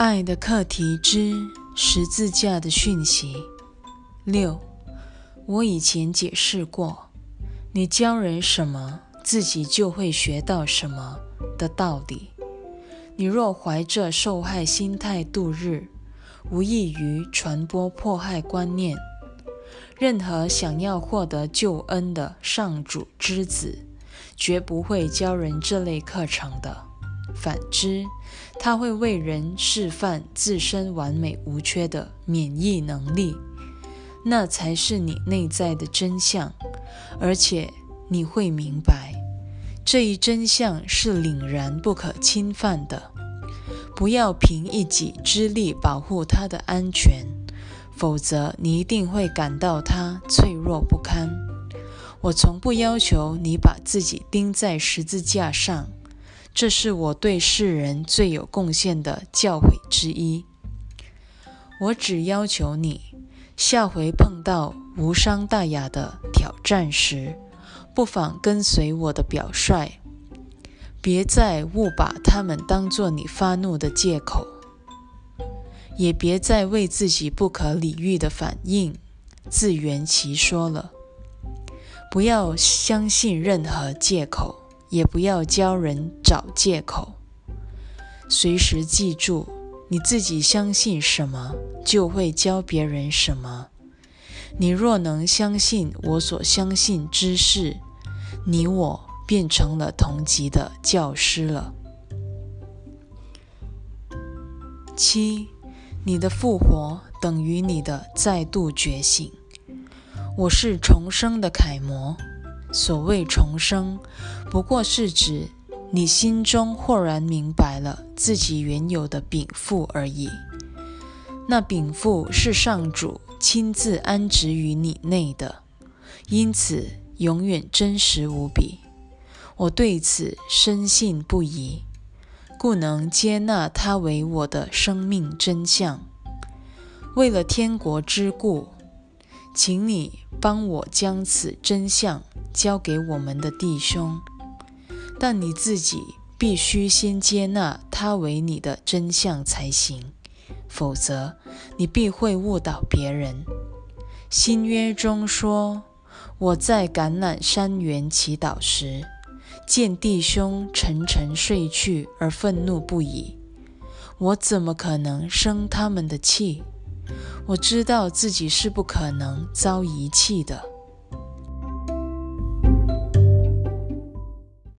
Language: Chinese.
爱的课题之十字架的讯息六。我以前解释过，你教人什么，自己就会学到什么的道理。你若怀着受害心态度日，无异于传播迫害观念。任何想要获得救恩的上主之子，绝不会教人这类课程的。反之，他会为人示范自身完美无缺的免疫能力，那才是你内在的真相。而且你会明白，这一真相是凛然不可侵犯的。不要凭一己之力保护他的安全，否则你一定会感到他脆弱不堪。我从不要求你把自己钉在十字架上。这是我对世人最有贡献的教诲之一。我只要求你，下回碰到无伤大雅的挑战时，不妨跟随我的表率，别再误把他们当作你发怒的借口，也别再为自己不可理喻的反应自圆其说了。不要相信任何借口。也不要教人找借口，随时记住，你自己相信什么，就会教别人什么。你若能相信我所相信之事，你我变成了同级的教师了。七，你的复活等于你的再度觉醒。我是重生的楷模。所谓重生，不过是指你心中豁然明白了自己原有的禀赋而已。那禀赋是上主亲自安置于你内的，因此永远真实无比。我对此深信不疑，故能接纳它为我的生命真相。为了天国之故，请你帮我将此真相。交给我们的弟兄，但你自己必须先接纳他为你的真相才行，否则你必会误导别人。新约中说：“我在橄榄山园祈祷时，见弟兄沉沉睡去而愤怒不已，我怎么可能生他们的气？我知道自己是不可能遭遗弃的。”